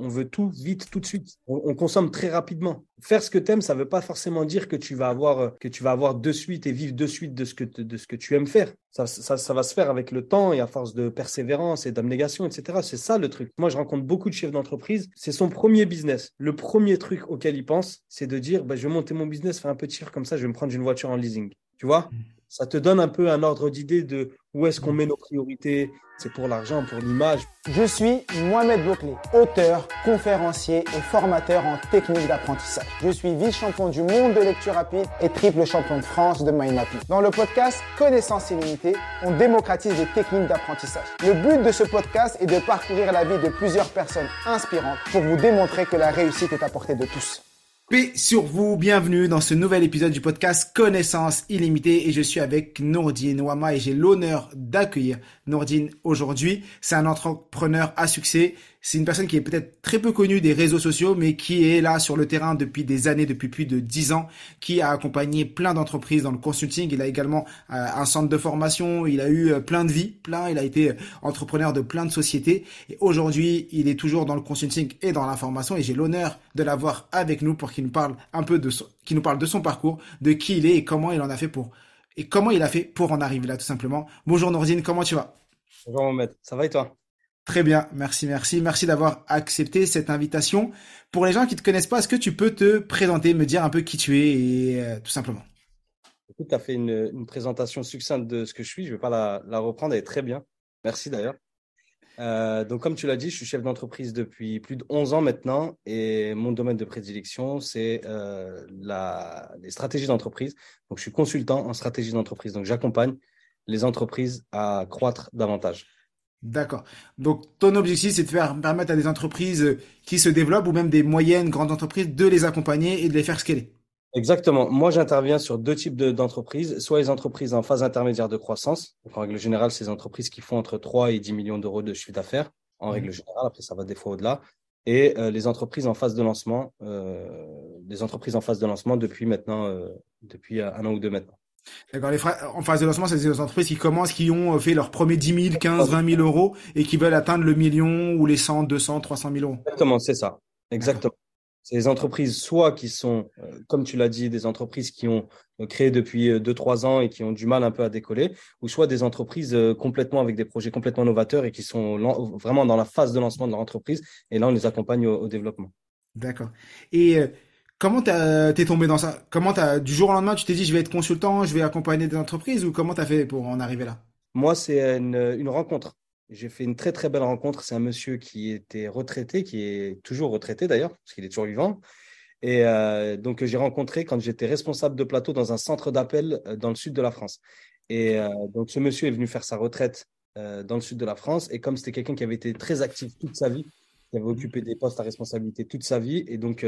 On veut tout vite, tout de suite. On, consomme très rapidement. Faire ce que tu aimes, ça ne veut pas forcément dire que tu vas avoir que tu vas avoir de suite et vivre de suite de ce que, de ce que tu aimes faire. Ça, ça, va se faire avec le temps et à force de persévérance et d'abnégation, etc. C'est ça le truc. Moi, je rencontre beaucoup de chefs d'entreprise. C'est son premier business. Le premier truc auquel il pense, c'est de dire bah, je vais monter mon business, faire un peu de chiffre comme ça, je vais me prendre une voiture en leasing. Tu vois? Mmh ça te donne un peu un ordre d'idée de où est-ce qu'on met nos priorités? C'est pour l'argent, pour l'image. Je suis Mohamed Bouclé, auteur, conférencier et formateur en technique d'apprentissage. Je suis vice-champion du monde de lecture rapide et triple champion de France de mind mapping. Dans le podcast Connaissance illimitée, on démocratise les techniques d'apprentissage. Le but de ce podcast est de parcourir la vie de plusieurs personnes inspirantes pour vous démontrer que la réussite est à portée de tous. Sur vous, bienvenue dans ce nouvel épisode du podcast Connaissance illimitée et je suis avec Nourdine Wama et j'ai l'honneur d'accueillir Nourdine aujourd'hui. C'est un entrepreneur à succès c'est une personne qui est peut-être très peu connue des réseaux sociaux, mais qui est là sur le terrain depuis des années, depuis plus de dix ans, qui a accompagné plein d'entreprises dans le consulting. Il a également euh, un centre de formation. Il a eu euh, plein de vies, plein. Il a été euh, entrepreneur de plein de sociétés. Et aujourd'hui, il est toujours dans le consulting et dans la formation. Et j'ai l'honneur de l'avoir avec nous pour qu'il nous parle un peu de son, qui nous parle de son parcours, de qui il est et comment il en a fait pour et comment il a fait pour en arriver là tout simplement. Bonjour Nourdine, comment tu vas? Bonjour Mohamed, ça va et toi? Très bien, merci, merci. Merci d'avoir accepté cette invitation. Pour les gens qui ne te connaissent pas, est-ce que tu peux te présenter, me dire un peu qui tu es et euh, tout simplement? Tu as fait une, présentation succincte de ce que je suis. Je ne vais pas la, reprendre, elle est très bien. Merci d'ailleurs. Euh, donc, comme tu l'as dit, je suis chef d'entreprise depuis plus de 11 ans maintenant et mon domaine de prédilection, c'est euh, les stratégies d'entreprise. Donc, je suis consultant en stratégie d'entreprise. Donc, j'accompagne les entreprises à croître davantage. D'accord. Donc, ton objectif, c'est de faire permettre à des entreprises qui se développent ou même des moyennes, grandes entreprises de les accompagner et de les faire scaler. Exactement. Moi, j'interviens sur deux types d'entreprises, soit les entreprises en phase intermédiaire de croissance. en règle générale, c'est les entreprises qui font entre 3 et 10 millions d'euros de chiffre d'affaires, en règle mmh. générale. Après, ça va des fois au-delà. Et euh, les entreprises en phase de lancement, euh, des entreprises en phase de lancement depuis maintenant, euh, depuis un an ou deux maintenant. D'accord. En phase de lancement, c'est des entreprises qui commencent, qui ont fait leur premier 10 000, 15, 20 000 euros et qui veulent atteindre le million ou les 100, 200, 300 000 euros. Exactement, c'est ça. Exactement. C'est des entreprises soit qui sont, euh, comme tu l'as dit, des entreprises qui ont euh, créé depuis 2-3 euh, ans et qui ont du mal un peu à décoller, ou soit des entreprises complètement avec des projets complètement novateurs et qui sont vraiment dans la phase de lancement de leur entreprise. Et là, on les accompagne au, développement. D'accord. Et Comment t'es tombé dans ça? Comment t'as du jour au lendemain tu t'es dit je vais être consultant, je vais accompagner des entreprises ou comment t'as fait pour en arriver là? Moi c'est une, rencontre. J'ai fait une très très belle rencontre. C'est un monsieur qui était retraité, qui est toujours retraité d'ailleurs parce qu'il est toujours vivant. Et euh, donc j'ai rencontré quand j'étais responsable de plateau dans un centre d'appel euh, dans le sud de la France. Et euh, donc ce monsieur est venu faire sa retraite dans le sud de la France. Et comme c'était quelqu'un qui avait été très actif toute sa vie, qui avait occupé des postes à responsabilité toute sa vie, et donc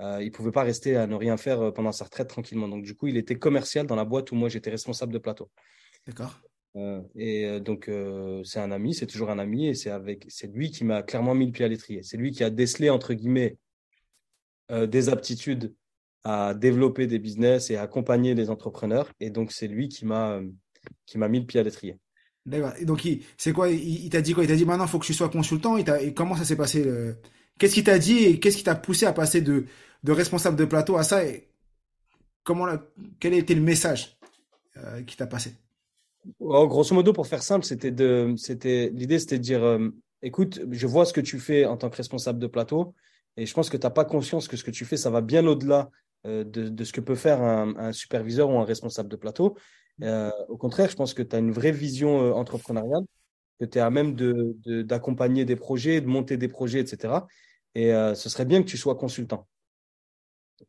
il ne pouvait pas rester à ne rien faire euh, pendant sa retraite tranquillement. Donc, du coup, il était commercial dans la boîte où moi, j'étais responsable de plateau. D'accord. Euh, et donc, c'est un ami, c'est toujours un ami, et c'est avec, c'est lui qui m'a clairement mis le pied à l'étrier. C'est lui qui a décelé, entre guillemets, des aptitudes à développer des business et à accompagner les entrepreneurs. Et donc, c'est lui qui m'a, qui m'a mis le pied à l'étrier. D'accord. Et donc, c'est quoi Il, t'a dit quoi? Il t'a dit maintenant, il faut que tu sois consultant. Et, comment ça s'est passé Qu'est-ce qu'il t'a dit et qu'est-ce qui t'a poussé à passer de, de responsable de plateau à ça et comment quel a été le message euh, qui t'a passé? Oh, Grosso modo, pour faire simple, c'était de, c'était l'idée, c'était de dire, euh, écoute, je vois ce que tu fais en tant que responsable de plateau, et je pense que tu n'as pas conscience que ce que tu fais, ça va bien au-delà euh, de, ce que peut faire un, superviseur ou un responsable de plateau. au contraire, je pense que tu as une vraie vision entrepreneuriale, que tu es à même d'accompagner des projets, de monter des projets, etc. Et ce serait bien que tu sois consultant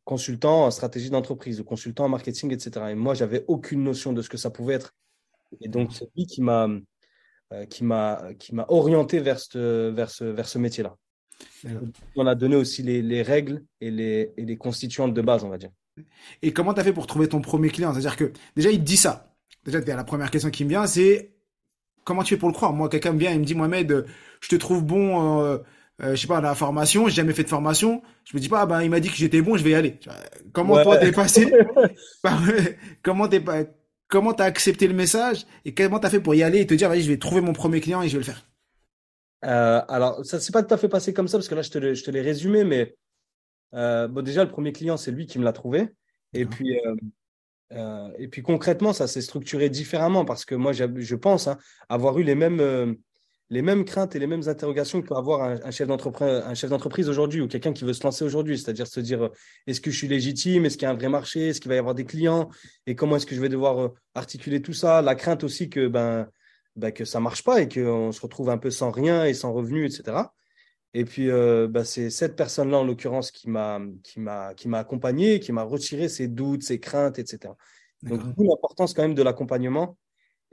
consultant en stratégie d'entreprise ou consultant en marketing, etc. Et moi, j'avais aucune notion de ce que ça pouvait être. Et donc, c'est lui qui m'a euh, qui m'a qui m'a orienté vers ce vers ce, vers ce métier-là. On a donné aussi les, règles et les, et les constituantes de base, on va dire. Et comment tu as fait pour trouver ton premier client? C'est-à-dire que déjà, il te dit ça. Déjà, la première question qui me vient, c'est comment tu fais pour le croire? Moi, quelqu'un me vient et me dit, Mohamed, je te trouve bon, euh, euh, je sais pas, dans la formation, j'ai jamais fait de formation. Je me dis pas, ah ben, il m'a dit que j'étais bon, je vais y aller. Comment toi, t'es passé Comment t'es pas Comment t'as accepté le message et comment t'as fait pour y aller et te dire, vas-y, je vais trouver mon premier client et je vais le faire? Euh, Alors, ça s'est pas tout à fait passé comme ça parce que là, je te, l'ai résumé, mais euh, bon, déjà, le premier client, c'est lui qui me l'a trouvé. Et puis, euh, et puis concrètement, ça s'est structuré différemment parce que moi, je pense hein, avoir eu les mêmes, les mêmes craintes et les mêmes interrogations que peut avoir un, chef d'entreprise aujourd'hui ou quelqu'un qui veut se lancer aujourd'hui, c'est-à-dire se dire est-ce que je suis légitime, est-ce qu'il y a un vrai marché, est-ce qu'il va y avoir des clients? Et comment est-ce que je vais devoir euh, articuler tout ça, la crainte aussi que ben, ben que ça marche pas et qu'on se retrouve un peu sans rien et sans revenus, etc. Et puis euh, ben, c'est cette personne-là en l'occurrence qui m'a qui m'a qui m'a accompagné, qui m'a retiré ses doutes, ses craintes, etc. Donc l'importance quand même de l'accompagnement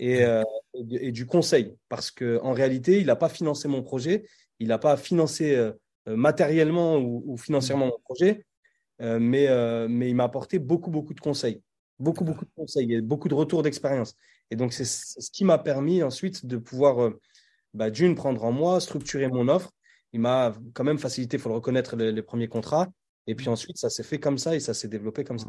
euh, et, du conseil. Parce qu'en réalité, il n'a pas financé mon projet, il n'a pas financé euh, matériellement ou, financièrement mon projet, euh, mais, mais il m'a apporté beaucoup, beaucoup de conseils. Beaucoup, beaucoup de conseils et beaucoup de retours d'expérience. Et donc, c'est ce qui m'a permis ensuite de pouvoir, bah, d'une, prendre en moi, structurer mon offre. Il m'a quand même facilité, il faut le reconnaître, les premiers contrats. Et puis ensuite, ça s'est fait comme ça et ça s'est développé comme ça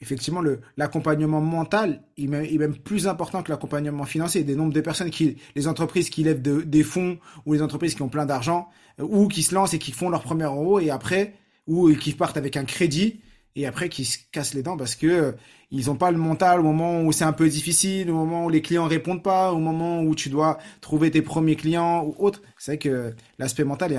effectivement, l'accompagnement mental est même, plus important que l'accompagnement financier. Des nombres de personnes qui, les entreprises qui lèvent des fonds ou les entreprises qui ont plein d'argent euh, ou qui se lancent et qui font leur premier euro et après, ou qui partent avec un crédit et après qui se cassent les dents parce que euh, ils n'ont pas le mental au moment où c'est un peu difficile, au moment où les clients répondent pas, au moment où tu dois trouver tes premiers clients ou autre. C'est vrai que l'aspect mental est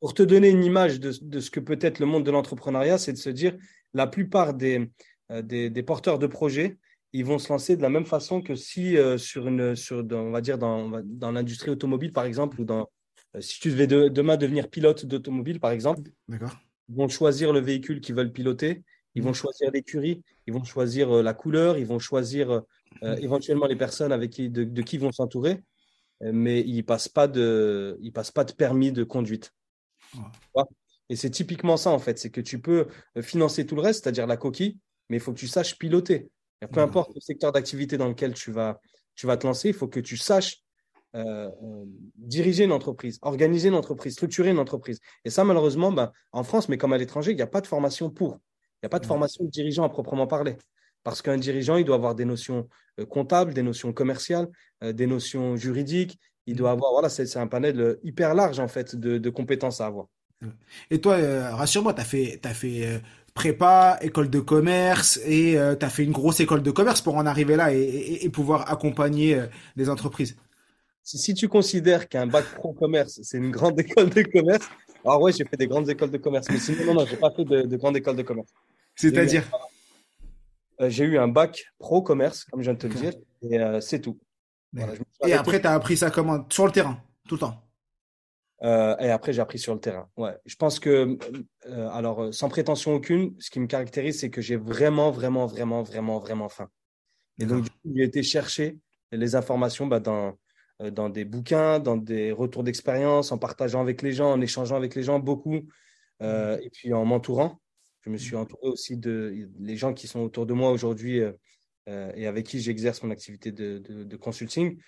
pour te donner une image de ce que peut être le monde de l'entrepreneuriat, c'est de se dire la plupart euh, des, des, porteurs de projets, ils vont se lancer de la même façon que si euh, sur une, sur, on va dire dans, dans l'industrie automobile, par exemple, ou dans, euh, si tu devais demain devenir pilote d'automobile, par exemple, ils vont choisir le véhicule qu'ils veulent piloter, ils vont mmh. choisir l'écurie, ils vont choisir la couleur, ils vont choisir mmh. éventuellement les personnes avec qui, de, qui ils vont s'entourer, mais ils ne passent, pas de, passent pas de permis de conduite. Et c'est typiquement ça, en fait. C'est que tu peux euh, financer tout le reste, c'est-à-dire la coquille, mais il faut que tu saches piloter. Et peu importe le secteur d'activité dans lequel tu vas, tu vas te lancer, il faut que tu saches euh, euh, diriger une entreprise, organiser une entreprise, structurer une entreprise. Et ça, malheureusement, ben, en France, mais comme à l'étranger, il n'y a pas de formation pour. Il n'y a pas de formation de dirigeant à proprement parler. Parce qu'un dirigeant, il doit avoir des notions comptables, des notions commerciales, des notions juridiques. Il doit avoir, voilà, c'est un panel hyper large, en fait, de compétences à avoir. Et toi, euh, rassure-moi, tu as fait, as fait euh, prépa, école de commerce et euh, tu as fait une grosse école de commerce pour en arriver là et, pouvoir accompagner des entreprises. Si, tu considères qu'un bac pro commerce, c'est une grande école de commerce, alors ouais, j'ai fait des grandes écoles de commerce, mais sinon, non, non, j'ai pas fait de, de grande école de commerce. C'est-à-dire? J'ai eu un bac pro commerce, comme je viens de te le dire, et c'est tout. et après, tu as appris ça comment? Sur le terrain, tout le temps? Euh, et après, j'ai appris sur le terrain. Ouais. Je pense que, euh, alors, euh, sans prétention aucune, ce qui me caractérise, c'est que j'ai vraiment, vraiment, vraiment, vraiment, vraiment faim. Et donc, j'ai été chercher les informations bah, dans, dans des bouquins, dans des retours d'expérience, en partageant avec les gens, en échangeant avec les gens beaucoup, et puis en m'entourant. Je me suis entouré aussi de les gens qui sont autour de moi aujourd'hui et avec qui j'exerce mon activité de consulting.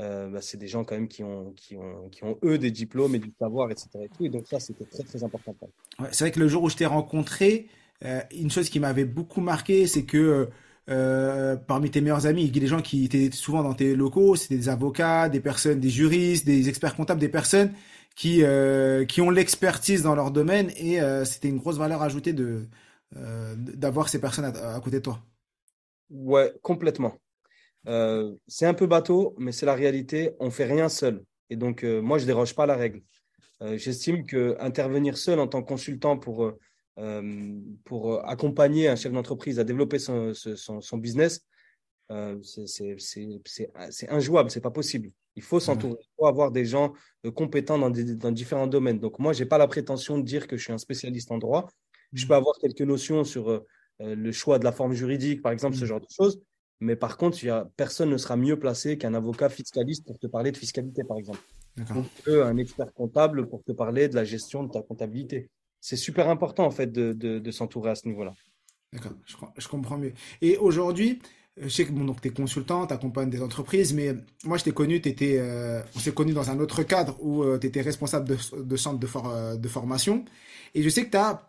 Euh, bah, c'est des gens quand même qui ont, qui, ont, qui ont eux des diplômes et du savoir, etc. Et, donc ça, c'était très très important. Ouais, c'est vrai que le jour où je t'ai rencontré, euh, une chose qui m'avait beaucoup marqué, c'est que euh, parmi tes meilleurs amis, il y a des gens qui étaient souvent dans tes locaux, c'était des avocats, des personnes, des juristes, des experts comptables, des personnes qui, qui ont l'expertise dans leur domaine et c'était une grosse valeur ajoutée de d'avoir ces personnes à, à côté de toi. Ouais, complètement. Euh, c'est un peu bateau, mais c'est la réalité. On fait rien seul. Et donc, euh, moi, je déroge pas à la règle. Euh, j'estime que intervenir seul en tant que consultant pour, pour accompagner un chef d'entreprise à développer son, son, business, c'est injouable, c'est pas possible. Il faut s'entourer, il faut avoir des gens compétents dans, dans, différents domaines. Donc, moi, j'ai pas la prétention de dire que je suis un spécialiste en droit. Je mmh. peux avoir quelques notions sur le choix de la forme juridique, par exemple, ce mmh. genre de choses. Mais par contre, personne ne sera mieux placé qu'un avocat fiscaliste pour te parler de fiscalité, par exemple. un expert comptable pour te parler de la gestion de ta comptabilité. C'est super important en fait de, de, s'entourer à ce niveau-là. D'accord, je, comprends mieux. Et aujourd'hui, je sais que tu es consultant, tu accompagnes des entreprises, mais moi, je t'ai connu, étais, euh, on s'est connu dans un autre cadre où euh, tu étais responsable de, de centre de, de, formation. Et je sais que tu as,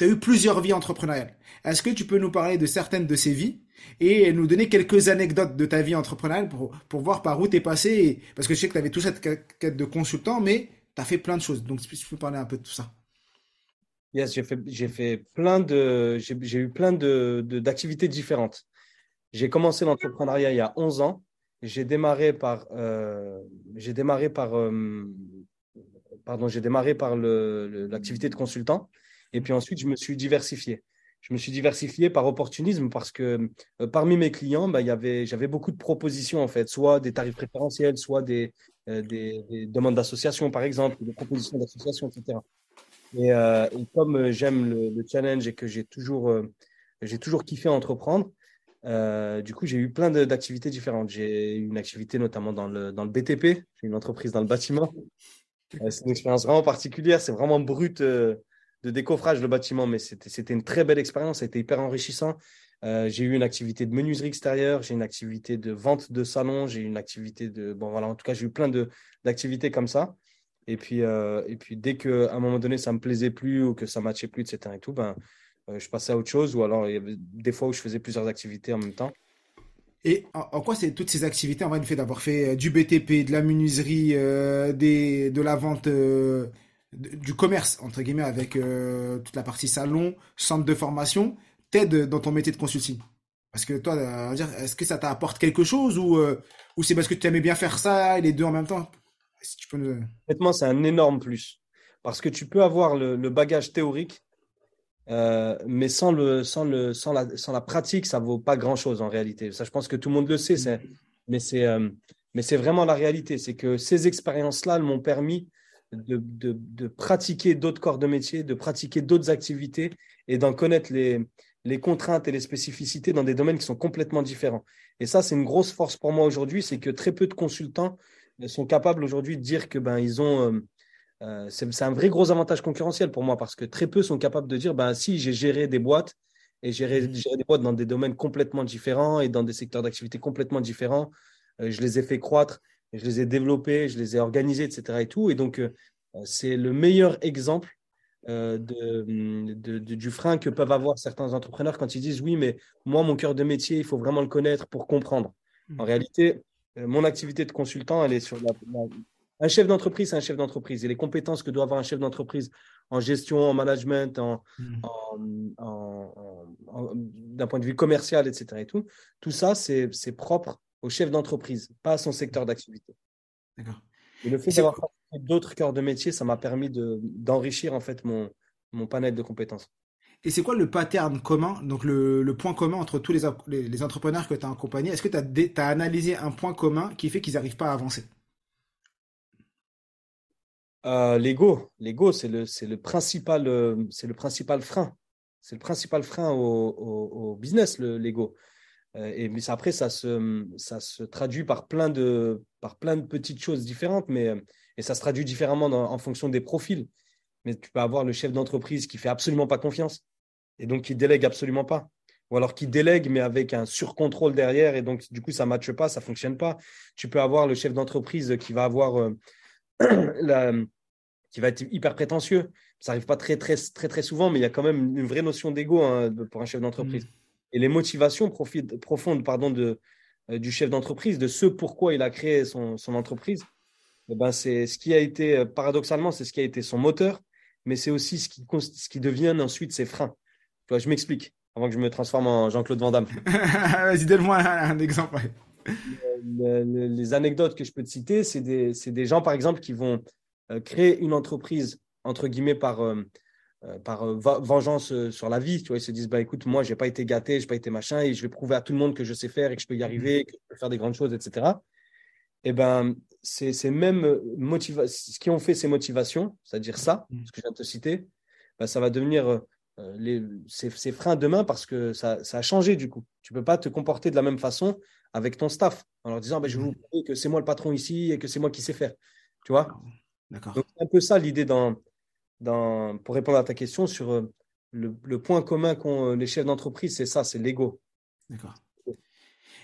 as eu plusieurs vies entrepreneuriales. Est-ce que tu peux nous parler de certaines de ces vies et nous donner quelques anecdotes de ta vie entrepreneuriale pour, pour voir par où tu es passé Parce que je sais que tu avais tout cette quête de consultant, mais tu as fait plein de choses. Donc, si tu peux parler un peu de tout ça. Yes, j'ai fait, fait plein de, j'ai eu plein de, d'activités différentes. J'ai commencé l'entrepreneuriat il y a 11 ans. J'ai démarré par, euh, j'ai démarré par, euh, pardon, j'ai démarré par l'activité de consultant. Et puis ensuite, je me suis diversifié. Je me suis diversifié par opportunisme parce que euh, parmi mes clients, bah, j'avais beaucoup de propositions en fait, soit des tarifs préférentiels, soit des, des, demandes d'association par exemple, des propositions d'association, etc. Et, et comme j'aime le, le, challenge et que j'ai toujours, j'ai toujours kiffé entreprendre, euh, du coup, j'ai eu plein d'activités différentes. J'ai eu une activité notamment dans le, dans le BTP, j'ai une entreprise dans le bâtiment. Euh, c'est une expérience vraiment particulière, c'est vraiment brut euh, de décoffrage le bâtiment, mais c'était une très belle expérience, c'était hyper enrichissant. j'ai eu une activité de menuiserie extérieure, j'ai une activité de vente de salon, j'ai une activité de. Bon, voilà, en tout cas, j'ai eu plein d'activités comme ça. Et puis, et puis dès qu'à un moment donné, ça me plaisait plus ou que ça matchait plus, etc., et tout, ben, je passais à autre chose, ou alors il y avait des fois où je faisais plusieurs activités en même temps. Et en, quoi c'est toutes ces activités en vrai le fait d'avoir fait euh, du BTP, de la menuiserie, euh, des, de la vente, du commerce entre guillemets avec toute la partie salon, centre de formation, t'aide dans ton métier de consulting? Parce que toi, est-ce que ça t'apporte quelque chose ou, ou c'est parce que tu aimais bien faire ça et les deux en même temps? Si tu peux nous... Honnêtement, c'est un énorme plus. Parce que tu peux avoir le bagage théorique euh, mais sans, le, sans, le, sans, la, sans la pratique, ça vaut pas grand-chose en réalité. Ça, je pense que tout le monde le sait, c'est, mais c'est euh, vraiment la réalité. C'est que ces expériences-là m'ont permis de, de, de pratiquer d'autres corps de métier, de pratiquer d'autres activités et d'en connaître les, les contraintes et les spécificités dans des domaines qui sont complètement différents. Et ça, c'est une grosse force pour moi aujourd'hui, c'est que très peu de consultants sont capables aujourd'hui de dire que ben ils ont euh, euh, c'est un vrai gros avantage concurrentiel pour moi parce que très peu sont capables de dire ben, si j'ai géré des boîtes et j'ai géré, des boîtes dans des domaines complètement différents et dans des secteurs d'activité complètement différents. Euh, je les ai fait croître, je les ai développés, je les ai organisés, etc. Et, tout. et donc, euh, c'est le meilleur exemple de, du frein que peuvent avoir certains entrepreneurs quand ils disent oui, mais moi, mon cœur de métier, il faut vraiment le connaître pour comprendre. En mmh. réalité, mon activité de consultant, elle est sur la, un chef d'entreprise, c'est un chef d'entreprise. Et les compétences que doit avoir un chef d'entreprise en gestion, en management, hmm. d'un point de vue commercial, etc. Et tout, tout ça, c'est propre au chef d'entreprise, pas à son secteur d'activité. D'accord. Et le fait d'avoir fait d'autres cœurs de métier, ça m'a permis d'enrichir en fait mon, mon panel de compétences. Et c'est quoi le pattern commun, donc le, le, point commun entre tous les, les, entrepreneurs que tu as accompagnés? Est-ce que tu as, as, analysé un point commun qui fait qu'ils n'arrivent pas à avancer? Euh, l'ego, l'ego, c'est le, c'est le principal, euh, c'est le principal frein. C'est le principal frein au, business, le, l'ego. Euh, et mais après, ça se, ça se traduit par plein de, par plein de petites choses différentes, mais et ça se traduit différemment en fonction des profils. Mais tu peux avoir le chef d'entreprise qui fait absolument pas confiance et donc qui délègue absolument pas, ou alors qui délègue mais avec un surcontrôle derrière et donc du coup ça matche pas, ça fonctionne pas. Tu peux avoir le chef d'entreprise qui va avoir qui va être hyper prétentieux. Ça n'arrive pas très, très, très, très souvent, mais il y a quand même une vraie notion d'ego hein, pour un chef d'entreprise. Mm. Et les motivations profondes pardon, de, euh, du chef d'entreprise, de ce pourquoi il a créé son, son entreprise, eh ben c'est ce qui a été, euh, paradoxalement, c'est ce qui a été son moteur, mais c'est aussi ce qui, ce qui devient ensuite ses freins. Tu vois, je m'explique avant que je me transforme en Jean-Claude Van Damme. Vas-y, donne-moi un, exemple. les anecdotes que je peux te citer, c'est des, des, gens, par exemple, qui vont euh, créer une entreprise, entre guillemets, par, euh, euh, par vengeance sur la vie. Tu vois, ils se disent, bah, écoute, moi, je n'ai pas été gâté, je n'ai pas été machin, et je vais prouver à tout le monde que je sais faire et que je peux y arriver, que je peux faire des grandes choses, etc. Et eh ben, c'est ce qui ont fait ces motivations, c'est-à-dire ça, mm. ce que je viens de te citer, ben, ça va devenir les, ces, freins demain parce que ça, ça, a changé du coup. Tu ne peux pas te comporter de la même façon avec ton staff en leur disant ben, je vais vous mm. prouver que c'est moi le patron ici et que c'est moi qui sais faire Tu vois D'accord. Donc, c'est un peu ça l'idée dans, dans, pour répondre à ta question sur euh, le, le point commun qu'ont les chefs d'entreprise, c'est ça, c'est l'ego. D'accord.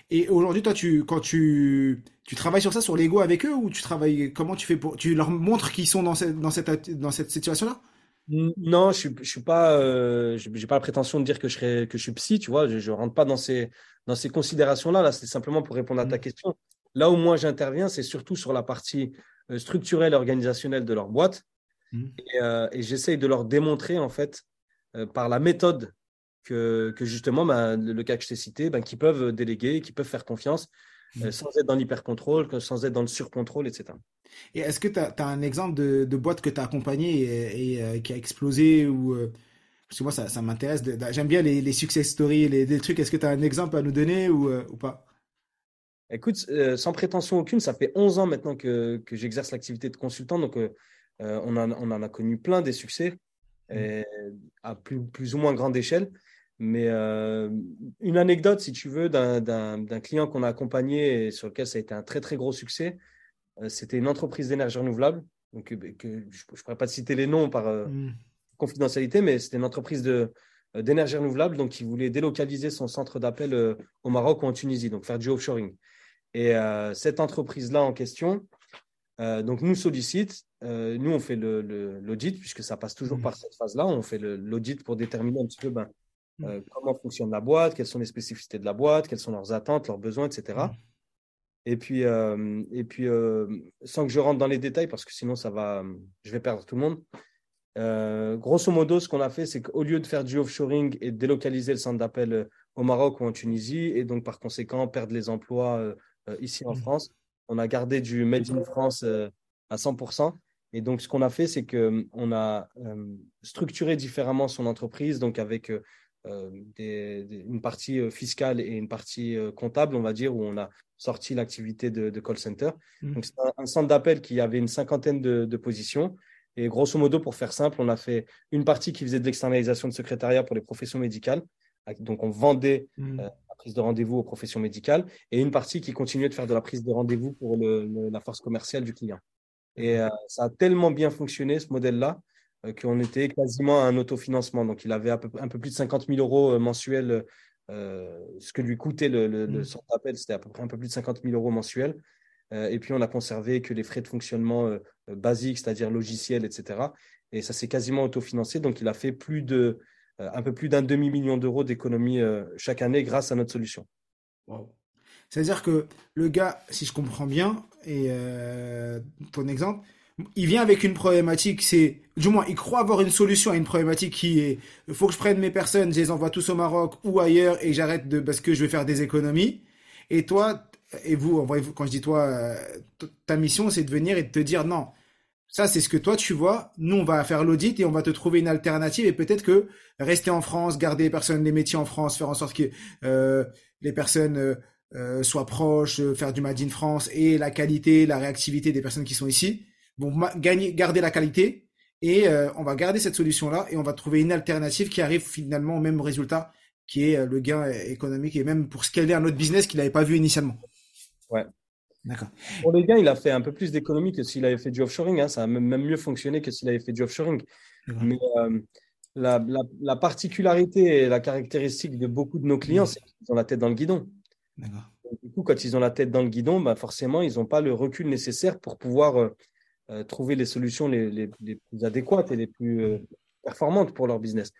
Et aujourd'hui, toi, tu, quand tu, tu travailles sur ça, sur l'ego avec eux, ou tu travailles, comment tu fais pour, tu leur montres qu'ils sont dans cette, dans cette, dans cette situation-là? Non, je suis, je suis pas, euh, j'ai pas la prétention de dire que je serais, que je suis psy, tu vois. Je, je rentre pas dans ces, dans ces considérations-là. Là, c'est simplement pour répondre à ta mmh. question. Là où moi j'interviens, c'est surtout sur la partie euh, structurelle et organisationnelle de leur boîte. Mmh. Et, euh, et j'essaye de leur démontrer, en fait, par la méthode que, que justement, ben, le, cas que je t'ai cité, ben, qui peuvent déléguer, qui peuvent faire confiance mmh. sans être dans l'hyper-contrôle, sans être dans le sur-contrôle, etc. Et est-ce que tu as, un exemple de, de boîte que tu as accompagnée et, et, qui a explosé ou parce que moi, ça, ça m'intéresse. J'aime bien les, les, success stories, les, des trucs. Est-ce que tu as un exemple à nous donner ou, euh, ou pas? Écoute, euh, sans prétention aucune, ça fait 11 ans maintenant que, que j'exerce l'activité de consultant. Donc, euh, on, a, on, en a connu plein des succès mmh. à plus, plus, ou moins grande échelle. Mais une anecdote, si tu veux, d'un client qu'on a accompagné et sur lequel ça a été un très, très gros succès, c'était une entreprise d'énergie renouvelable. Donc, que, je ne pourrais pas te citer les noms par. Mmh confidentialité, mais c'était une entreprise de, euh, d'énergie renouvelable, donc qui voulait délocaliser son centre d'appel euh, au Maroc ou en Tunisie, donc faire du offshoring. Et euh, cette entreprise-là en question, donc nous sollicite, nous on fait l'audit, puisque ça passe toujours mmh. par cette phase-là, on fait l'audit pour déterminer un petit peu ben, mmh. comment fonctionne la boîte, quelles sont les spécificités de la boîte, quelles sont leurs attentes, leurs besoins, etc. Mmh. Et puis, et puis sans que je rentre dans les détails, parce que sinon ça va, je vais perdre tout le monde. Euh, grosso modo, ce qu'on a fait, c'est qu'au lieu de faire du offshoring et de délocaliser le centre d'appel euh, au Maroc ou en Tunisie, et donc par conséquent perdre les emplois euh, ici en mmh. France, on a gardé du Made in France à 100%. Et donc, ce qu'on a fait, c'est qu'on a structuré différemment son entreprise, donc avec une partie fiscale et une partie comptable, on va dire, où on a sorti l'activité de, call center. Mmh. Donc, c'est un, centre d'appel qui avait une cinquantaine de positions et grosso modo, pour faire simple, on a fait une partie qui faisait de l'externalisation de secrétariat pour les professions médicales. Donc, on vendait euh, prise de rendez-vous aux professions médicales et une partie qui continuait de faire de la prise de rendez-vous pour la force commerciale du client. Et euh, ça a tellement bien fonctionné, ce modèle-là, euh, qu'on était quasiment à un autofinancement. Donc, il avait un peu, un peu plus de 50 000 euros mensuels. ce que lui coûtait le, le, le hmm. d'appel, c'était à peu près un peu plus de 50 000 euros mensuels. Euh, et puis, on a conservé que les frais de fonctionnement euh, euh, basiques, c'est-à-dire logiciels, etc. Et ça s'est quasiment autofinancé. Donc, il a fait plus de, un peu plus d'un demi-million d'euros d'économies chaque année grâce à notre solution. C'est-à-dire que le gars, si je comprends bien, et ton exemple, il vient avec une problématique, c'est, du moins, il croit avoir une solution à une problématique qui est, il faut que je prenne mes personnes, je les envoie tous au Maroc ou ailleurs et j'arrête de, parce que je vais faire des économies. Et toi, et vous, quand je dis toi, euh, ta mission, c'est de venir et de te dire non. Ça, c'est ce que toi tu vois. Nous, on va faire l'audit et on va te trouver une alternative. Et peut-être que rester en France, garder les personnes, les métiers en France, faire en sorte que euh, les personnes euh, soient proches, faire du Made in France et la qualité, la réactivité des personnes qui sont ici. Bon, gagner, garder la qualité et on va garder cette solution-là et on va trouver une alternative qui arrive finalement au même résultat qui est le gain économique et même pour scaler un autre business qu'il n'avait pas vu initialement. Ouais. D'accord. Pour les gains, il a fait un peu plus d'économie que s'il avait fait du offshoring. Hein. Ça a même mieux fonctionné que s'il avait fait du offshoring. Mais euh, la, la, particularité et la caractéristique de beaucoup de nos clients, c'est qu'ils ont la tête dans le guidon. Du coup, quand ils ont la tête dans le guidon, bah forcément, ils n'ont pas le recul nécessaire pour pouvoir euh, euh, trouver les solutions les, les, les, plus adéquates et les plus performantes pour leur business.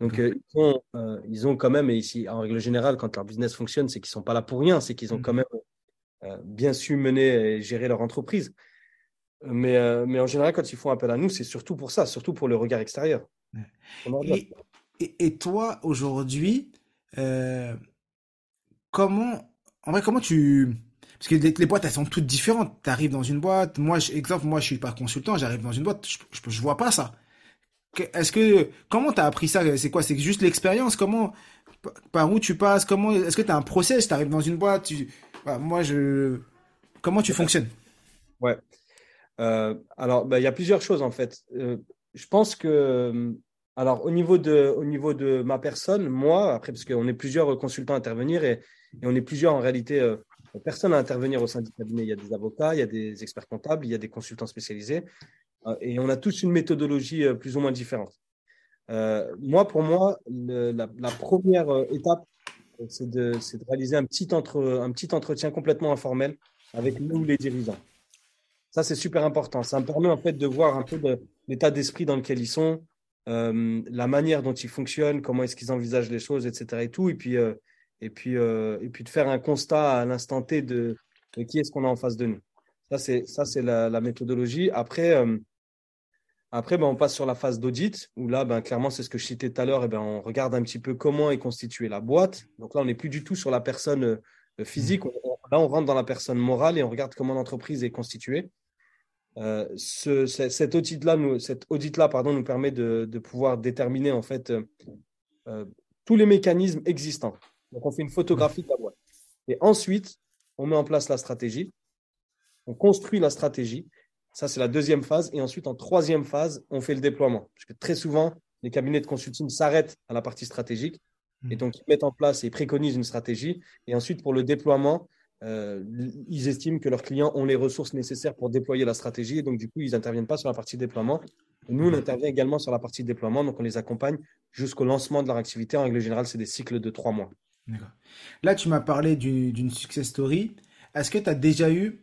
Donc, ils, ont, ils, ont, quand même, et ici, en règle générale, quand leur business fonctionne, c'est qu'ils ne sont pas là pour rien, c'est qu'ils ont quand même bien su mener et gérer leur entreprise. Mais, euh, mais en général, quand ils font appel à nous, c'est surtout pour ça, surtout pour le regard extérieur. Et, toi, aujourd'hui, euh, comment, en vrai, comment tu, parce que les, boîtes, elles sont toutes différentes. Tu arrives dans une boîte, moi, exemple, moi, je suis pas consultant, j'arrive dans une boîte, je, je, je vois pas ça. Est-ce que, comment tu as appris ça? C'est quoi? C'est juste l'expérience? Comment, par où tu passes? Comment, est-ce que tu as un process? Tu arrives dans une boîte, tu, bah, moi, je. Comment tu fonctionnes? Ouais. Euh, alors, bah, il y a plusieurs choses en fait. Euh, je pense que, alors, au niveau de, au niveau de ma personne, moi, après, parce qu'on est plusieurs consultants à intervenir et, et on est plusieurs en réalité euh, personne à intervenir au sein du cabinet. Il y a des avocats, il y a des experts comptables, il y a des consultants spécialisés. Euh, et on a tous une méthodologie euh, plus ou moins différente. Euh, moi, pour moi, la, première étape, c'est de, réaliser un petit, un petit entretien complètement informel avec nous, les dirigeants. Ça, c'est super important. Ça me permet en fait de voir un peu l'état d'esprit dans lequel ils sont, la manière dont ils fonctionnent, comment est-ce qu'ils envisagent les choses, etc. Et tout. Et puis, et puis, et puis de faire un constat à l'instant T de, qui est-ce qu'on a en face de nous. Ça, c'est ça, c'est la, la, méthodologie. Après, après, ben, on passe sur la phase d'audit, où là, ben, clairement, c'est ce que je citais tout à l'heure, et ben, on regarde un petit peu comment est constituée la boîte. Donc là, on n'est plus du tout sur la personne euh, physique. là, on rentre dans la personne morale et on regarde comment l'entreprise est constituée. Euh, ce, cet audit-là nous, audit pardon, nous permet de, pouvoir déterminer en fait euh, tous les mécanismes existants. Donc, on fait une photographie de la boîte. Et ensuite, on met en place la stratégie. On construit la stratégie ça, c'est la deuxième phase. Et ensuite, en troisième phase, on fait le déploiement. Parce que très souvent, les cabinets de consulting s'arrêtent à la partie stratégique. Et donc, ils mettent en place et préconisent une stratégie. Et ensuite, pour le déploiement, euh, ils estiment que leurs clients ont les ressources nécessaires pour déployer la stratégie. Et donc, du coup, ils n'interviennent pas sur la partie déploiement. nous, on intervient également sur la partie déploiement. Donc, on les accompagne jusqu'au lancement de leur activité. En règle générale, c'est des cycles de trois mois. Là, tu m'as parlé d'une success story. Est-ce que tu as déjà eu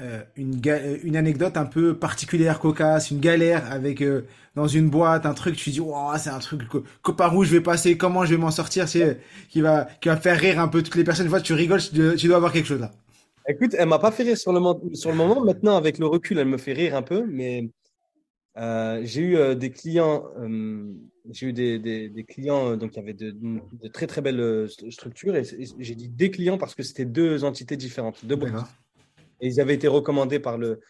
euh, une, euh, une anecdote un peu particulière, cocasse, une galère avec euh, dans une boîte, un truc, tu dis, oh, c'est un truc que, par où je vais passer, comment je vais m'en sortir, c'est qui va qui va faire rire un peu toutes les personnes. Une fois, tu rigoles, tu, dois avoir quelque chose là. Écoute, elle m'a pas fait rire sur le, sur le moment. Maintenant, avec le recul, elle me fait rire un peu, mais j'ai eu des clients, j'ai eu des, des, clients donc il y avait de, de, très très belles structures et, j'ai dit des clients parce que c'était deux entités différentes, deux boîtes. Et ils avaient été recommandés par le.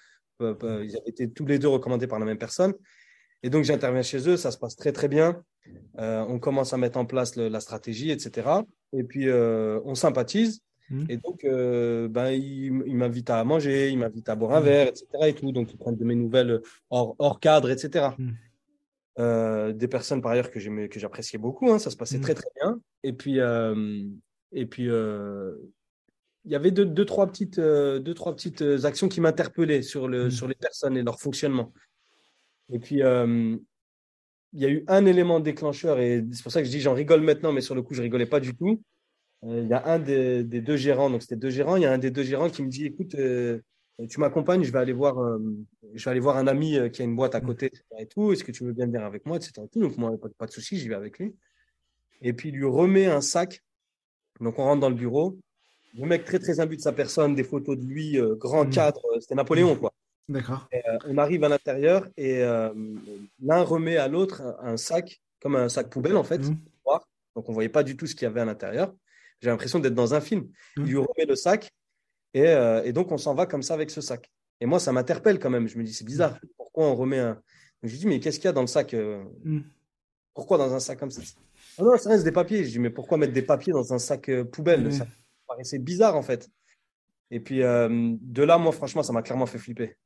Euh, euh, ils avaient été tous les deux recommandés par la même personne. Et donc, j'interviens chez eux, ça se passe très, très bien. Euh, on commence à mettre en place la stratégie, etc. Et puis, on sympathise. Mmh. Et donc, ben, ils, m'invitent à manger, ils m'invitent à boire un mmh. verre, etc. Et tout. Donc, ils prennent de mes nouvelles hors, hors cadre, etc. Mmh. des personnes, par ailleurs, que j'appréciais beaucoup. Hein, ça se passait très, très bien. Et puis, et puis il y avait deux, deux, trois petites, euh, deux, trois petites euh, actions qui m'interpellaient sur, le, mm. sur les personnes et leur fonctionnement. Et puis, euh, il y a eu un élément déclencheur, et c'est pour ça que je dis j'en rigole maintenant, mais sur le coup, je rigolais pas du tout. il y a un des, des deux gérants, donc c'était deux gérants, il y a un des deux gérants qui me dit écoute, tu m'accompagnes, je vais aller voir, je vais aller voir un ami qui a une boîte à mm. côté, et tout. Est-ce que tu veux bien venir avec moi, etc. Donc moi, pas, pas de souci, j'y vais avec lui. Et puis il lui remet un sac. Donc on rentre dans le bureau le mec très très imbu de sa personne, des photos de lui, euh, grand hmm. cadre, euh, c'était Napoléon quoi. D'accord. Euh, on arrive à l'intérieur et l'un remet à l'autre un, sac, comme un sac poubelle en fait, hmm. donc on voyait pas du tout ce qu'il y avait à l'intérieur. J'ai l'impression d'être dans un film. Il lui remet le sac et, et donc on s'en va comme ça avec ce sac. Et moi ça m'interpelle quand même. Je me dis c'est bizarre. Pourquoi on remet un Je lui dis mais qu'est-ce qu'il y a dans le sac Pourquoi dans un sac comme ça? Ah non, ça reste des papiers. Je dis mais pourquoi mettre des papiers dans un sac poubelle paraissait bizarre en fait. Et puis euh, de là, moi, franchement, ça m'a clairement fait flipper.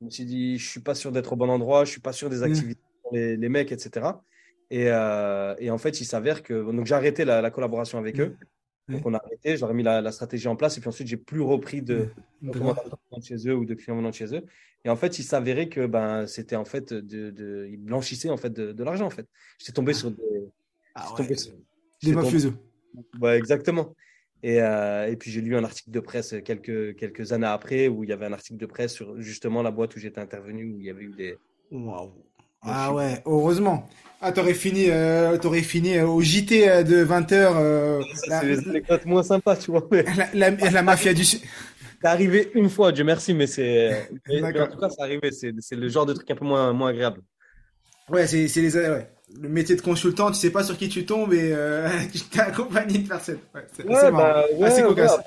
Je me suis dit, je suis pas sûr d'être au bon endroit, je suis pas sûr des mm. activités pour les, mecs, etc. Et, euh, et, en fait, il s'avère que donc j'ai arrêté la, collaboration avec eux. Mm. Donc on a arrêté, j'aurais mis la, stratégie en place et puis ensuite j'ai plus repris de, mm. de chez eux ou de clients venant de chez eux. Et en fait, il s'avérait que ben c'était en fait de, de ils blanchissaient en fait de, l'argent en fait. J'étais tombé ah. sur des ah des mafieux. Ouais, exactement. Et, euh, et, puis j'ai lu un article de presse quelques, quelques années après où il y avait un article de presse sur justement la boîte où j'étais intervenu où il y avait eu des. Waouh! Ah ouais, heureusement. Ah, t'aurais fini, euh, t'aurais fini euh, au JT euh, de 20h. Euh, c'est les anecdotes moins sympas, tu vois. La, la, la, mafia du. C'est arrivé une fois, Dieu merci, mais c'est. en tout cas, c'est arrivé. C'est le genre de truc un peu moins, moins agréable. Ouais, c'est les. Ouais le métier de consultant, tu sais pas sur qui tu tombes et euh, tu t'es accompagné de personnes. Ouais, c'est ouais, bah, ouais, cocasse.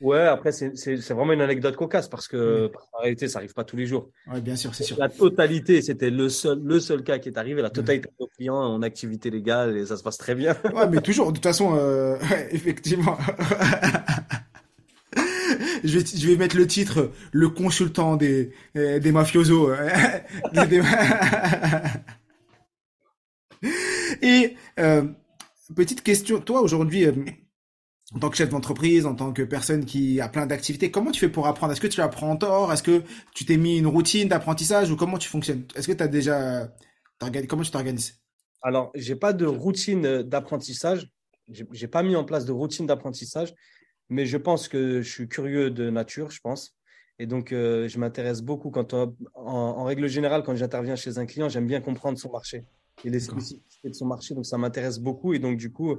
Ouais, après, c'est vraiment une anecdote cocasse parce que en réalité, ça arrive pas tous les jours. Oui, bien sûr, c'est sûr. La totalité, c'était le seul, le seul cas qui est arrivé. La totalité de nos clients en activité légale et ça se passe très bien. ouais, mais toujours, de toute façon, euh, effectivement. je, vais, je vais mettre le titre, le consultant des, euh, des mafiosos. Et euh, petite question, toi aujourd'hui, euh, en tant que chef d'entreprise, en tant que personne qui a plein d'activités, comment tu fais pour apprendre? Est-ce que tu apprends tort? Est-ce que tu t'es mis une routine d'apprentissage ou comment tu fonctionnes? Est-ce que tu as déjà comment tu t'organises? Alors, j'ai pas de routine d'apprentissage. J'ai pas mis en place de routine d'apprentissage, mais je pense que je suis curieux de nature, je pense. Et donc, euh, je m'intéresse beaucoup quand en, règle générale, quand j'interviens chez un client, j'aime bien comprendre son marché et les spécificités de son marché. Donc, ça m'intéresse beaucoup. Et donc, du coup,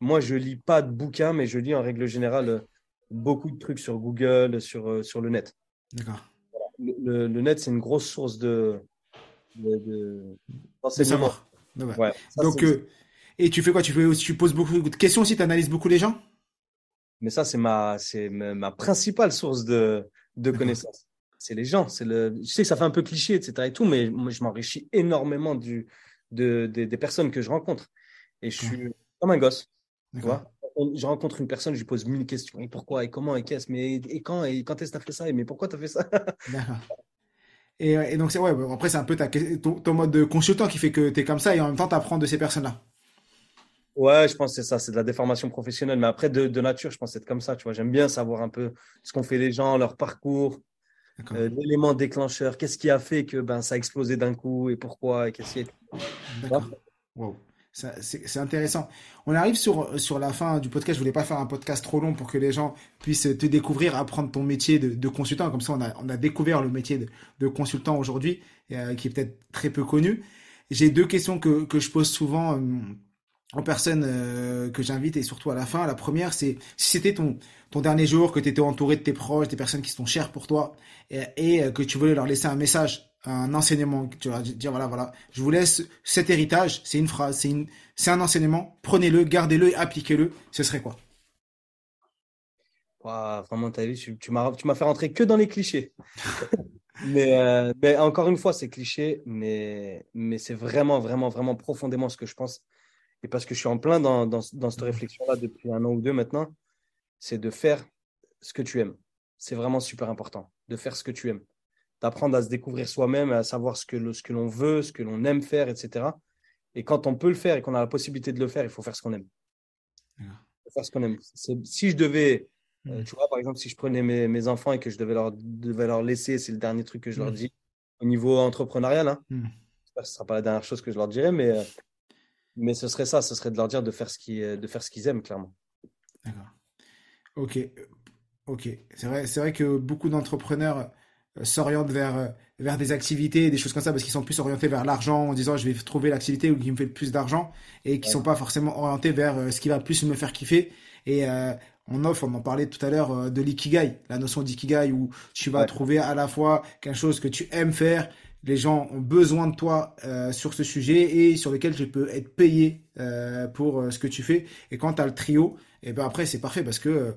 moi, je lis pas de bouquins, mais je lis en règle générale beaucoup de trucs sur Google, sur, euh, sur le net. D'accord. Le, net, c'est une grosse source de, de, savoir. donc, euh, et tu fais quoi? Tu, fais, tu poses beaucoup de questions aussi, tu analyses beaucoup les gens? Mais ça, c'est ma, ma principale source de, de connaissances. C'est les gens. Le... Je sais que ça fait un peu cliché, etc. Et tout, mais moi, je m'enrichis énormément du, de, des personnes que je rencontre. Et je suis comme un gosse. Tu vois je rencontre une personne, je lui pose mille questions. Et pourquoi Et comment Et qu'est-ce? Mais et quand Et quand est-ce que tu as fait ça? Et mais pourquoi tu as fait ça? Et, donc, c'est ouais, après, c'est un peu ta, ton, mode de consultant qui fait que tu es comme ça et en même temps, tu apprends de ces personnes-là. Ouais, je pense que c'est ça, c'est de la déformation professionnelle. Mais après, de, de nature, je pense être comme ça. Tu vois, j'aime bien savoir un peu ce qu'ont fait les gens, leur parcours, euh, l'élément déclencheur, qu'est-ce qui a fait que ben, ça a explosé d'un coup et pourquoi et qu'est-ce qui. D'accord. Wow. C'est intéressant. On arrive sur, sur la fin du podcast. Je voulais pas faire un podcast trop long pour que les gens puissent te découvrir, apprendre ton métier de, de consultant. Comme ça, on a, on a découvert le métier de, de consultant aujourd'hui, euh, qui est peut-être très peu connu. J'ai deux questions que, que je pose souvent euh, aux personnes euh, que j'invite et surtout à la fin. La première, c'est si c'était ton, ton dernier jour, que tu étais entouré de tes proches, des personnes qui sont chères pour toi, et, et que tu voulais leur laisser un message un enseignement, tu vas dire voilà voilà, je vous laisse cet héritage, c'est une phrase, c'est une c'est un enseignement, prenez-le, gardez-le et appliquez-le, ce serait quoi? Vraiment, as vu, tu, tu m'as tu m'as fait rentrer que dans les clichés. mais, euh, mais encore une fois, c'est cliché, mais mais c'est vraiment vraiment vraiment profondément ce que je pense et parce que je suis en plein dans dans, dans cette réflexion là depuis un an ou deux maintenant, c'est de faire ce que tu aimes. C'est vraiment super important de faire ce que tu aimes d'apprendre à se découvrir soi-même, à savoir ce que, ce que l'on veut, ce que l'on aime faire, etc. Et quand on peut le faire et qu'on a la possibilité de le faire, il faut faire ce qu'on aime. faire ce qu'on aime. Si je devais, euh, mm. tu vois, par exemple, si je prenais mes, mes, enfants et que je devais leur, devais leur laisser, c'est le dernier truc que je leur mm. dis, au niveau entrepreneurial, hein, ce ne sera pas la dernière chose que je leur dirais, mais, euh, mais ce serait ça, ce serait de leur dire de faire ce qu'ils aiment, clairement. D'accord. Ok. Ok. C'est vrai, vrai que beaucoup d'entrepreneurs euh, s'orientent vers euh, vers des activités, des choses comme ça, parce qu'ils sont plus orientés vers l'argent en disant je vais trouver l'activité qui me fait le plus d'argent et qui sont pas forcément orientés vers euh, ce qui va plus me faire kiffer. Et on offre, on en parlait tout à l'heure de l'ikigai, la notion d'ikigai où tu vas trouver à la fois quelque chose que tu aimes faire, les gens ont besoin de toi sur ce sujet et sur lequel tu peux être payé pour ce que tu fais. Et quand tu as le trio, et eh ben après c'est parfait parce que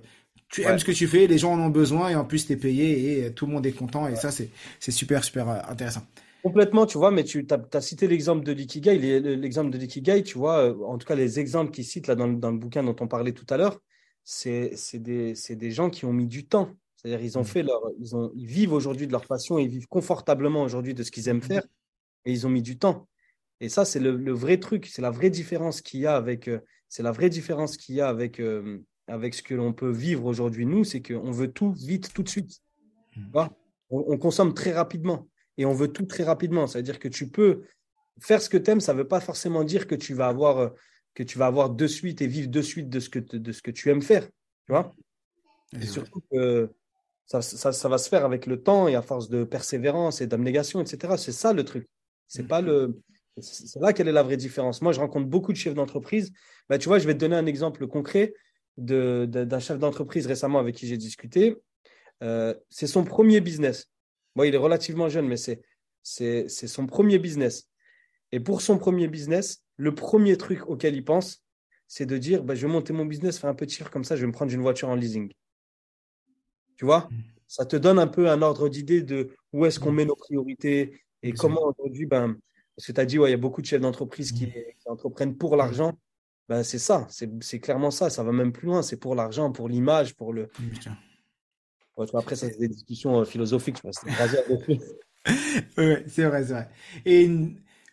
tu aimes ce que tu fais, les gens en ont besoin et en plus tu es payé et tout le monde est content et ça c'est super super euh, intéressant. Complètement, tu vois, mais tu as, cité l'exemple de l'ikigai, l'exemple de l'ikigai, tu vois, euh, en tout cas les exemples qu'ils citent là dans, dans, le bouquin dont on parlait tout à l'heure, c'est des, des, gens qui ont mis du temps. C'est-à-dire ils ont mmh. fait leur, ils, ont, ils vivent aujourd'hui de leur passion, ils vivent confortablement aujourd'hui de ce qu'ils aiment mmh. faire et ils ont mis du temps. Et ça, c'est le, vrai truc, c'est la vraie différence qu'il y a avec, euh, c'est la vraie différence qu'il y a avec, avec ce que l'on peut vivre aujourd'hui, nous, c'est qu'on veut tout vite, tout de suite. Hmm. On, consomme très rapidement et on veut tout très rapidement. C'est-à-dire que tu peux faire ce que tu aimes, ça ne veut pas forcément dire que tu vas avoir euh, que tu vas avoir de suite et vivre de suite de ce que, de ce que tu aimes faire. Tu vois? Et surtout que ça, va se faire avec le temps et à force de persévérance et d'abnégation, etc. C'est ça le truc. C'est pas le. C'est là quelle est la vraie différence. Moi, je rencontre beaucoup de chefs d'entreprise. Bah, tu vois, je vais te donner un exemple concret d'un chef d'entreprise récemment avec qui j'ai discuté. Euh, c'est son premier business. Moi, il est relativement jeune, mais c'est son premier business. Et pour son premier business, le premier truc auquel il pense, c'est de dire bah, je vais monter mon business, faire un peu de comme ça, je vais me prendre une voiture en leasing. Tu vois mmh. Ça te donne un peu un ordre d'idée de où est-ce qu'on mmh. met nos priorités et comment aujourd'hui, ben, parce que tu as dit, ouais, il y a beaucoup de chefs d'entreprise qui, qui, entreprennent pour l'argent. Ben, c'est ça, c'est clairement ça. Ça va même plus loin. C'est pour l'argent, pour l'image, pour le. après, ça, c'est des discussions euh, philosophiques. oui, c'est vrai, c'est vrai. Et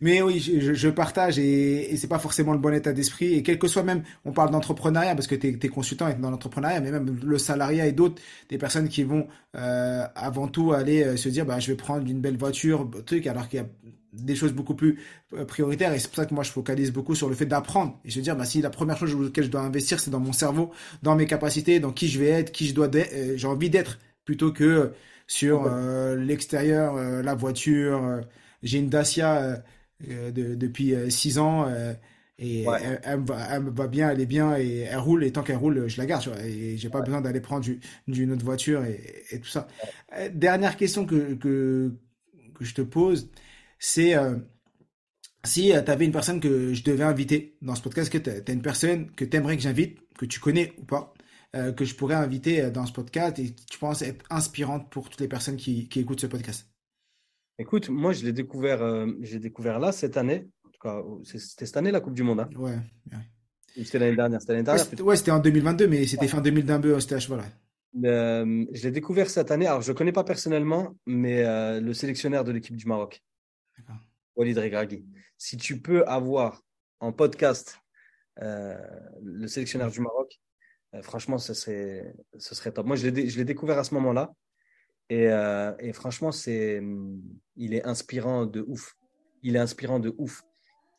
Mais oui, je, je partage et, et c'est pas forcément le bon état d'esprit. Et quel que soit même, on parle d'entrepreneuriat parce que tu es, consultant et dans l'entrepreneuriat, mais même le salariat et d'autres, des personnes qui vont euh, avant tout aller euh, se dire, bah, je vais prendre une belle voiture, truc, alors qu'il y a des choses beaucoup plus euh, prioritaires. Et c'est pour ça que moi, je focalise beaucoup sur le fait d'apprendre et se dire, bah, si la première chose laquelle je dois investir, c'est dans mon cerveau, dans mes capacités, dans qui je vais être, qui je dois, euh, j'ai envie d'être, plutôt que sur euh, l'extérieur, la voiture. j'ai une Dacia de, depuis euh, six ans. Euh, et elle, me va, elle, va, bien, elle est bien et elle roule. Et tant qu'elle roule, je la garde. Vois, et j'ai pas besoin d'aller prendre du, d'une autre voiture et, et tout ça. Dernière question que, que, que je te pose, c'est si tu avais une personne que je devais inviter dans ce podcast, que tu as, une personne que tu aimerais que j'invite, que tu connais ou pas, euh, que je pourrais inviter dans ce podcast et tu penses être inspirante pour toutes les personnes qui, qui écoutent ce podcast? Écoute, moi, je l'ai découvert, euh, j'ai découvert là cette année. En tout cas, c'était cette année la Coupe du Monde. Hein. Ouais. C'était l'année dernière. C'était l'année dernière. Ouais, c'était en 2022, mais c'était fin 2022 au stage. Voilà. Euh, je l'ai découvert cette année. Alors, je ne connais pas personnellement, mais euh, le sélectionneur de l'équipe du Maroc, Walid Regragui. Si tu peux avoir en podcast le sélectionneur du Maroc, franchement, ce serait, ce serait top. Moi, je l'ai découvert à ce moment-là. Euh, et, franchement, c'est, il est inspirant de ouf. Il est inspirant de ouf.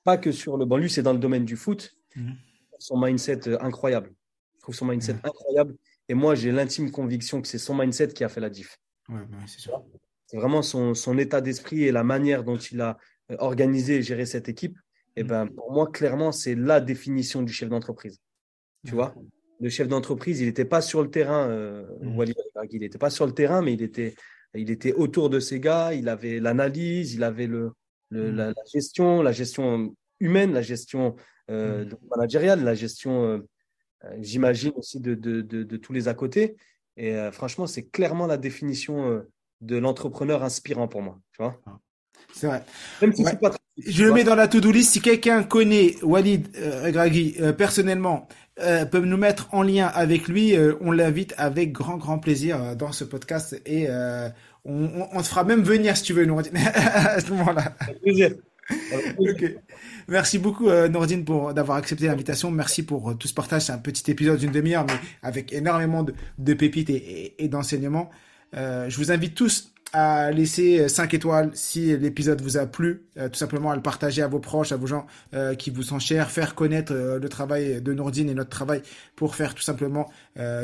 Pas que sur le. Bon, lui, c'est dans le domaine du foot. Mhm. Son mindset euh, incroyable. Je trouve son mindset incroyable. Et moi, j'ai l'intime conviction que c'est son mindset qui a fait la diff. Ouais, bah c'est sûr. C'est vraiment son, son état d'esprit et la manière dont il a euh, organisé et géré cette équipe. Et mhm. ben, pour moi, clairement, c'est la définition du chef d'entreprise. Tu vois? Le chef d'entreprise, il n'était pas sur le terrain, euh, mmh. il n'était pas sur le terrain, mais il était, il était autour de ces gars, il avait l'analyse, il avait le, mmh. la, gestion, la gestion humaine, la gestion euh, mmh. managériale, la gestion, euh, j'imagine aussi, de, de, de, tous les à côté. Et franchement, c'est clairement la définition de l'entrepreneur inspirant pour moi. Tu vois c'est vrai. je le mets dans la to-do list. Si quelqu'un connaît Walid euh, personnellement euh, peuvent nous mettre en lien avec lui, euh, on l'invite avec grand grand plaisir euh, dans ce podcast et euh, on, on, on, te fera même venir si tu veux, Nourdine, à ce moment-là. okay. Merci beaucoup Nourdine pour d'avoir accepté l'invitation. Merci pour tout ce partage. C'est un petit épisode d'une demi-heure, mais avec énormément de, de pépites et, et, et d'enseignements. je vous invite tous à laisser 5 étoiles si l'épisode vous a plu, euh, tout simplement à le partager à vos proches, à vos gens euh, qui vous sont chers, faire connaître euh, le travail de Nourdine et notre travail pour faire tout simplement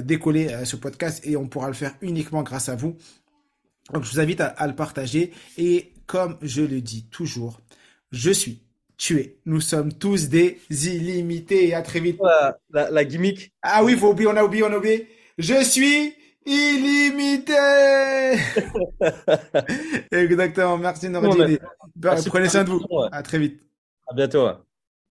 décoller ce podcast et on pourra le faire uniquement grâce à vous. Donc je vous invite à, le partager et comme je le dis toujours, je suis tué. Nous sommes tous des illimités et à très vite. La, la gimmick? Ah oui, faut oublier, on a oublié, on a oublié. Je suis illimité. Exactement. Merci Nordine. Prenez soin de vous. À très vite. À bientôt.